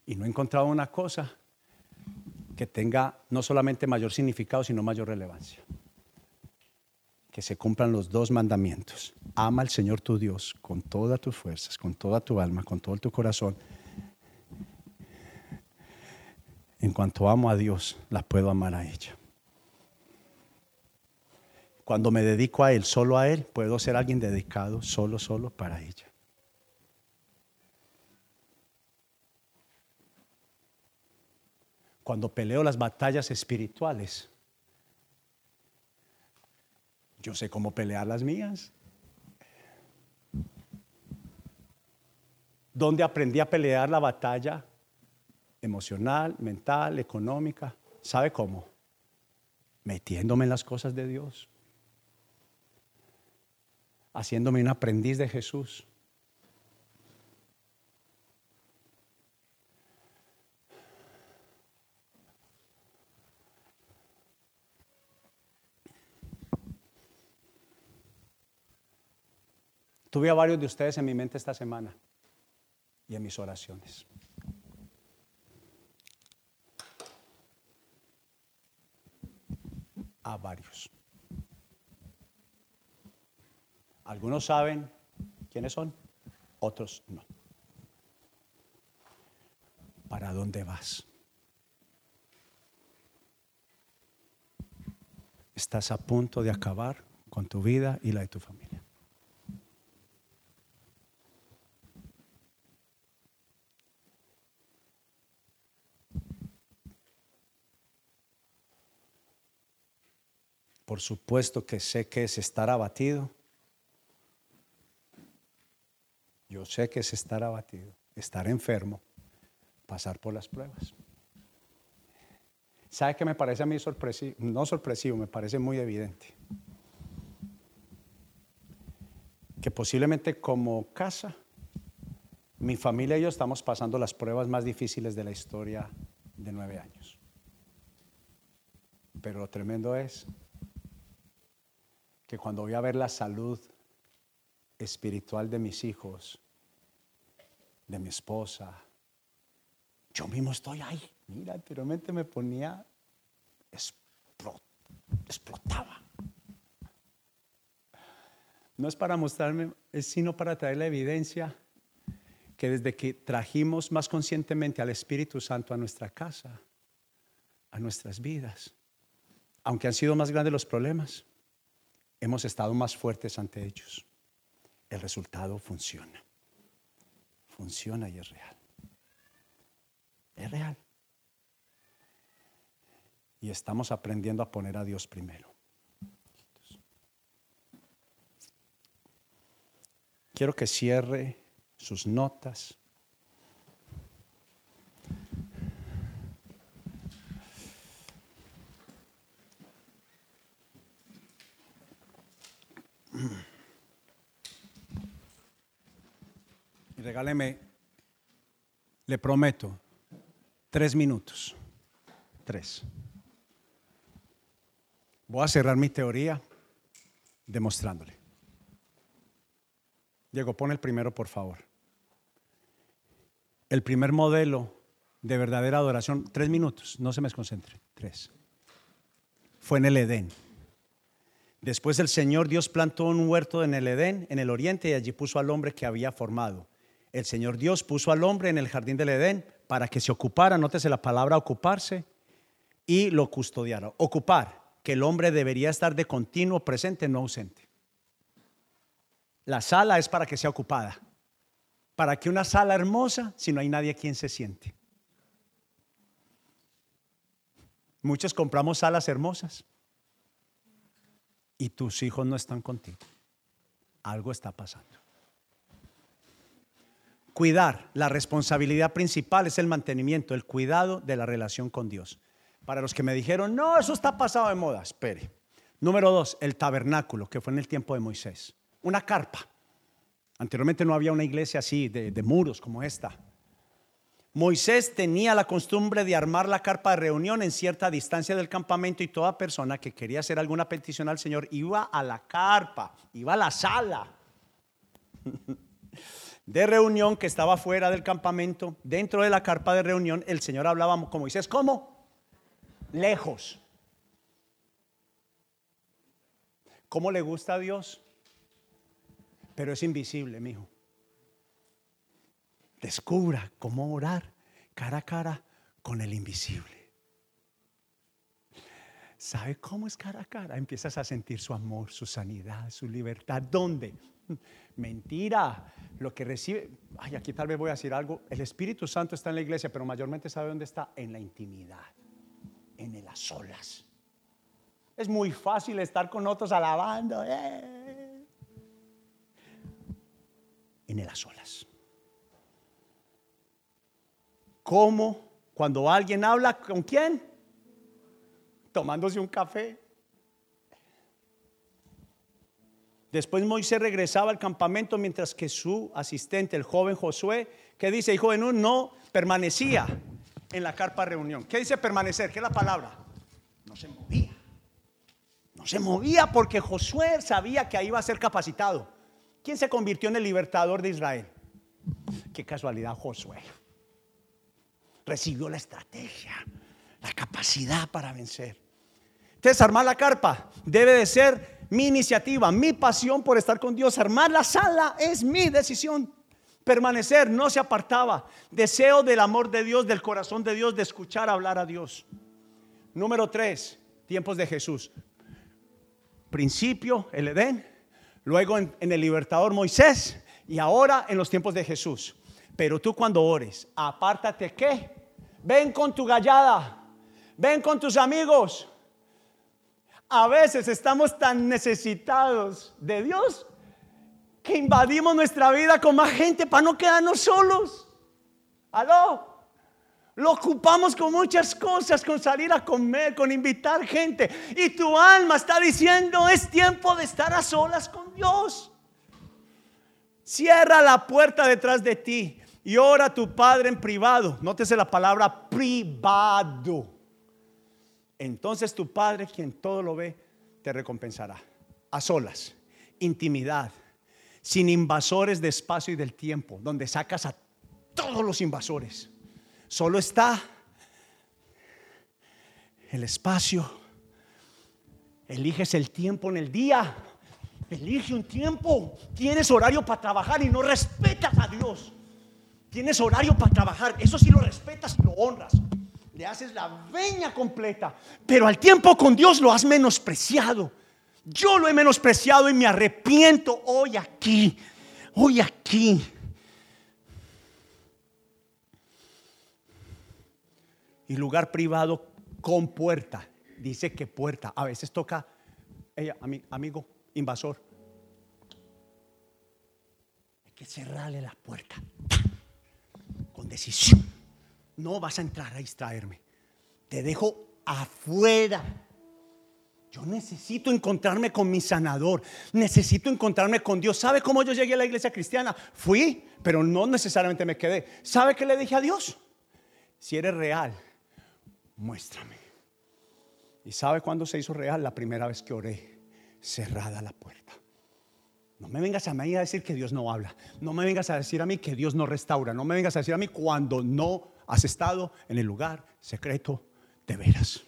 Y no he encontrado una cosa que tenga no solamente mayor significado, sino mayor relevancia que se cumplan los dos mandamientos. Ama al Señor tu Dios con todas tus fuerzas, con toda tu alma, con todo tu corazón. En cuanto amo a Dios, la puedo amar a ella. Cuando me dedico a Él, solo a Él, puedo ser alguien dedicado solo, solo para ella. Cuando peleo las batallas espirituales, yo sé cómo pelear las mías. ¿Dónde aprendí a pelear la batalla emocional, mental, económica? ¿Sabe cómo? Metiéndome en las cosas de Dios. Haciéndome un aprendiz de Jesús. Tuve a varios de ustedes en mi mente esta semana y en mis oraciones. A varios. Algunos saben quiénes son, otros no. ¿Para dónde vas? Estás a punto de acabar con tu vida y la de tu familia. Por supuesto que sé que es estar abatido. Yo sé que es estar abatido, estar enfermo, pasar por las pruebas. ¿Sabe qué me parece a mí sorpresivo? No sorpresivo, me parece muy evidente. Que posiblemente como casa, mi familia y yo estamos pasando las pruebas más difíciles de la historia de nueve años. Pero lo tremendo es que cuando voy a ver la salud espiritual de mis hijos, de mi esposa, yo mismo estoy ahí. Mira, anteriormente me ponía, explotaba. No es para mostrarme, es sino para traer la evidencia que desde que trajimos más conscientemente al Espíritu Santo a nuestra casa, a nuestras vidas, aunque han sido más grandes los problemas, hemos estado más fuertes ante ellos. El resultado funciona. Funciona y es real. Es real. Y estamos aprendiendo a poner a Dios primero. Quiero que cierre sus notas. Y regáleme, le prometo, tres minutos. Tres. Voy a cerrar mi teoría demostrándole. Diego, pon el primero, por favor. El primer modelo de verdadera adoración, tres minutos, no se me desconcentre, tres. Fue en el Edén. Después el Señor Dios plantó un huerto en el Edén, en el oriente, y allí puso al hombre que había formado. El Señor Dios puso al hombre en el jardín del Edén para que se ocupara, nótese la palabra ocuparse, y lo custodiara. Ocupar, que el hombre debería estar de continuo presente, no ausente. La sala es para que sea ocupada. ¿Para que una sala hermosa si no hay nadie a quien se siente? Muchos compramos salas hermosas y tus hijos no están contigo. Algo está pasando. Cuidar, la responsabilidad principal es el mantenimiento, el cuidado de la relación con Dios. Para los que me dijeron, no, eso está pasado de moda, espere. Número dos, el tabernáculo, que fue en el tiempo de Moisés. Una carpa. Anteriormente no había una iglesia así, de, muros como esta. Moisés tenía la costumbre de armar la carpa de reunión en cierta distancia del campamento y toda persona que quería hacer alguna petición al Señor iba a la carpa, iba a la sala de reunión que estaba fuera del campamento. Dentro de la carpa de reunión el Señor hablaba con Moisés, ¿cómo? Lejos. ¿Cómo le gusta a Dios? Pero es invisible, mi hijo descubra cómo orar cara a cara con el invisible. ¿Sabe cómo es cara a cara? Empiezas a sentir su amor, su sanidad, su libertad. ¿Dónde? Mentira. Lo que recibe, ay, aquí tal vez voy a decir algo. El Espíritu Santo está en la iglesia, pero mayormente sabe dónde está, en la intimidad, en las solas. Es muy fácil estar con otros alabando. Eh. En las olas. ¿Cómo? Cuando alguien habla, ¿con quién? Tomándose un café. Después Moisés regresaba al campamento mientras que su asistente, el joven Josué, que dice, hijo de Nun, no permanecía en la carpa reunión. ¿Qué dice permanecer? ¿Qué es la palabra? No se movía. No se movía porque Josué sabía que ahí iba a ser capacitado. ¿Quién se convirtió en el libertador de Israel? Qué casualidad, Josué recibió la estrategia, la capacidad para vencer. Entonces, armar la carpa debe de ser mi iniciativa, mi pasión por estar con Dios. Armar la sala es mi decisión. Permanecer no se apartaba. Deseo del amor de Dios, del corazón de Dios, de escuchar hablar a Dios. Número tres, tiempos de Jesús. Principio, el Edén. Luego en, el libertador Moisés. Y ahora en los tiempos de Jesús. Pero tú cuando ores, apártate qué? Ven con tu gallada. Ven con tus amigos. A veces estamos tan necesitados de Dios que invadimos nuestra vida con más gente para no quedarnos solos. Aló. Lo ocupamos con muchas cosas, con salir a comer, con invitar gente. Y tu alma está diciendo, es tiempo de estar a solas con Dios. Cierra la puerta detrás de ti y ora a tu Padre en privado. Nótese la palabra privado. Entonces tu Padre, quien todo lo ve, te recompensará. A solas, intimidad, sin invasores de espacio y del tiempo, donde sacas a todos los invasores. Solo está el espacio. Eliges el tiempo en el día. Elige un tiempo. Tienes horario para trabajar y no respetas a Dios. Tienes horario para trabajar. Eso sí lo respetas y lo honras. Le haces la veña completa. Pero al tiempo con Dios lo has menospreciado. Yo lo he menospreciado y me arrepiento hoy aquí. Hoy aquí. y lugar privado con puerta. Dice que puerta. A veces toca, ella, amigo, invasor. Hay que cerrarle la puerta con decisión. No vas a entrar a distraerme. Te dejo afuera. Yo necesito encontrarme con mi sanador. Necesito encontrarme con Dios. ¿Sabe cómo yo llegué a la iglesia cristiana? Fui, pero no necesariamente me quedé. ¿Sabe qué le dije a Dios? Si eres real, muéstrame. ¿Y sabe cuándo se hizo real? La primera vez que oré, cerrada la puerta. No me vengas a mí a decir que Dios no habla. No me vengas a decir a mí que Dios no restaura. No me vengas a decir a mí cuando no has estado en el lugar secreto de veras.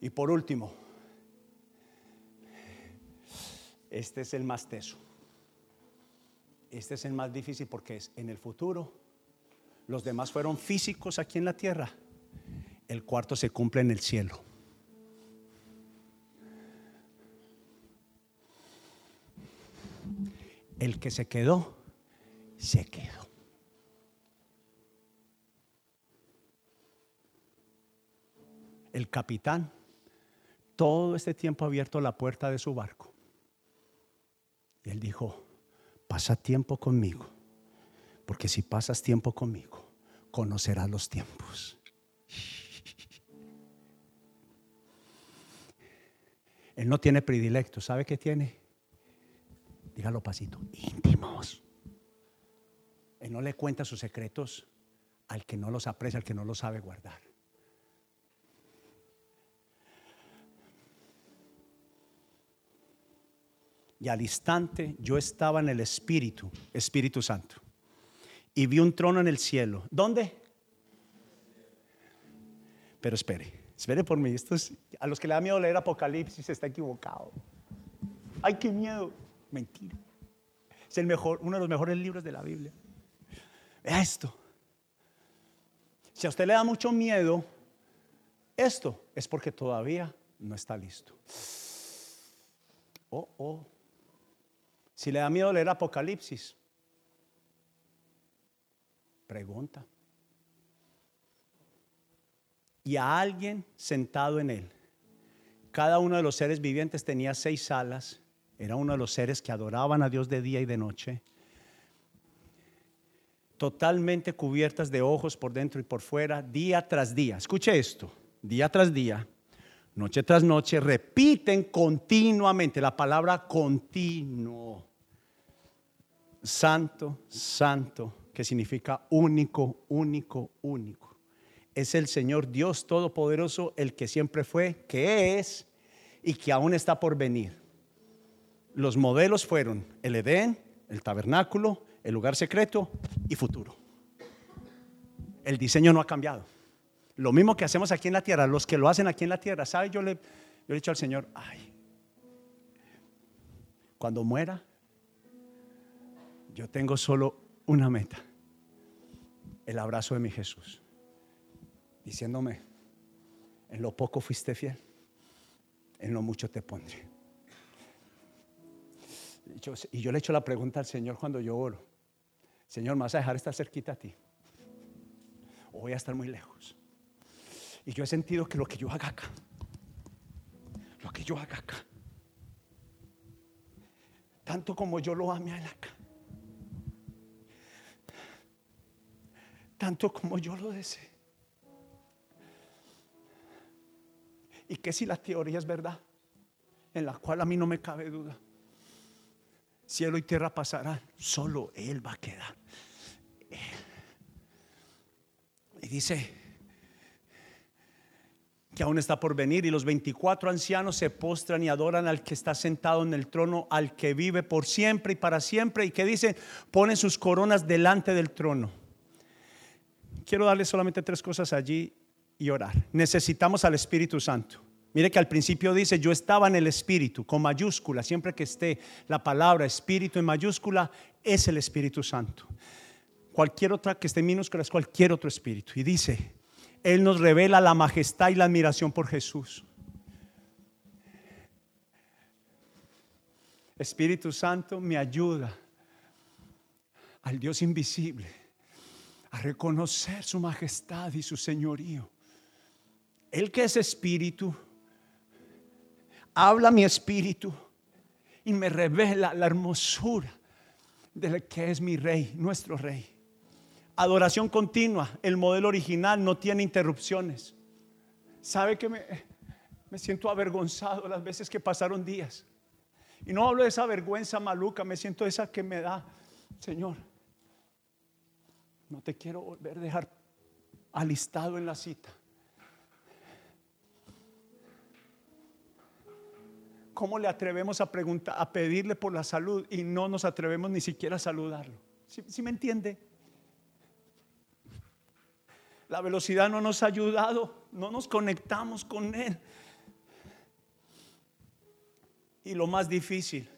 Y por último, este es el más teso. Este es el más difícil porque es en el futuro. Los demás fueron físicos aquí en la tierra el cuarto se cumple en el cielo. El que se quedó, se quedó. El capitán todo este tiempo ha abierto la puerta de su barco. Y él dijo, pasa tiempo conmigo, porque si pasas tiempo conmigo, conocerás los tiempos. Él no tiene predilectos. ¿Sabe qué tiene? Dígalo pasito. Íntimos. Él no le cuenta sus secretos al que no los aprecia, al que no los sabe guardar. Y al instante yo estaba en el Espíritu, Espíritu Santo, y vi un trono en el cielo. ¿Dónde? Pero espere. Espere por mí, a los que le da miedo leer Apocalipsis está equivocado. Ay, qué miedo. Mentira. Es el mejor, uno de los mejores libros de la Biblia. Vea esto. Si a usted le da mucho miedo, esto es porque todavía no está listo. Oh, oh. Si le da miedo leer Apocalipsis, pregunta y a alguien sentado en él. Cada uno de los seres vivientes tenía seis alas. Era uno de los seres que adoraban a Dios de día y de noche. Totalmente cubiertas de ojos por dentro y por fuera, día tras día. Escuche esto, día tras día, noche tras noche, repiten continuamente la palabra continuo. Santo, santo, que significa único, único, único es el Señor Dios Todopoderoso, el que siempre fue, que es y que aún está por venir. Los modelos fueron el Edén, el tabernáculo, el lugar secreto y futuro. El diseño no ha cambiado. Lo mismo que hacemos aquí en la tierra, los que lo hacen aquí en la tierra, ¿sabe? Yo le, yo he dicho al Señor, ay, cuando muera, yo tengo solo una meta, el abrazo de mi Jesús diciéndome, en lo poco fuiste fiel, en lo mucho te pondré. Y yo le echo la pregunta al Señor cuando yo oro, Señor, ¿me vas a dejar estar cerquita a ti? ¿O voy a estar muy lejos? Y yo he sentido que lo que yo haga acá que yo haga acá. Tanto como yo lo ame a él acá. Tanto como yo lo desee. ¿Y qué si la teoría es verdad? En la cual a mí no me cabe duda. Cielo y tierra pasarán, solo Él va a quedar. Y dice que aún está por venir y los 24 ancianos se postran y adoran al que está sentado en el trono, al que vive por siempre y para siempre y que dice, ponen sus coronas delante del trono. Quiero darle solamente tres cosas allí y orar. Necesitamos al Espíritu Santo. Mire que al principio dice, yo estaba en el Espíritu, con mayúscula, siempre que esté la palabra Espíritu en mayúscula, es el Espíritu Santo. Cualquier otra que esté en minúscula es cualquier otro Espíritu. Y dice, Él nos revela la majestad y la admiración por Jesús. Espíritu Santo me ayuda al Dios invisible a reconocer su majestad y su señorío. Él que es espíritu, habla mi espíritu y me revela la hermosura del que es mi rey, nuestro rey. Adoración continua, el modelo original no tiene interrupciones. ¿Sabe que me, me siento avergonzado las veces que pasaron días? Y no hablo de esa vergüenza maluca, me siento esa que me da, Señor, no te quiero volver a dejar alistado en la cita. ¿Cómo le atrevemos a preguntar, a pedirle por la salud y no nos atrevemos ni siquiera a saludarlo? ¿Sí, me entiende? La velocidad no nos ha ayudado, no nos conectamos con Él. Y lo más difícil,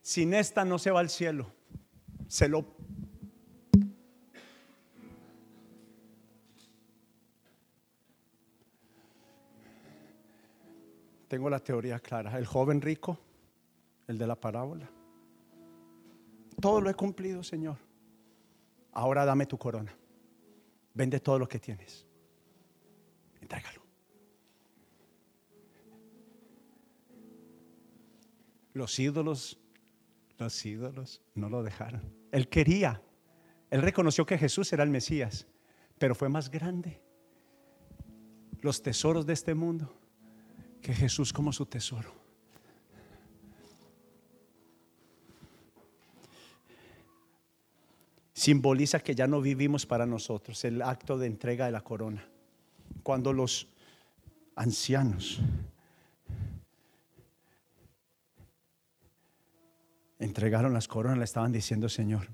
sin esta no se va al cielo, se lo tengo la teoría clara. El joven rico, el de la parábola. Todo lo he cumplido, Señor. Ahora dame tu corona. Vende todo lo que tienes. Entrégalo. Los ídolos, los ídolos no lo dejaron. Él quería. Él reconoció que Jesús era el Mesías, pero fue más grande. Los tesoros de este mundo que Jesús como su tesoro. Simboliza que ya no vivimos para nosotros el acto de entrega de la corona. Cuando los ancianos entregaron las coronas, le estaban diciendo, Señor,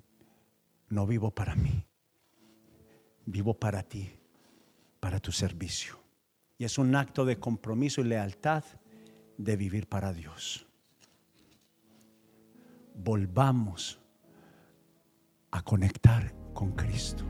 no vivo para mí, vivo para ti, para tu servicio. Y es un acto de compromiso y lealtad de vivir para Dios. Volvamos a conectar con Cristo.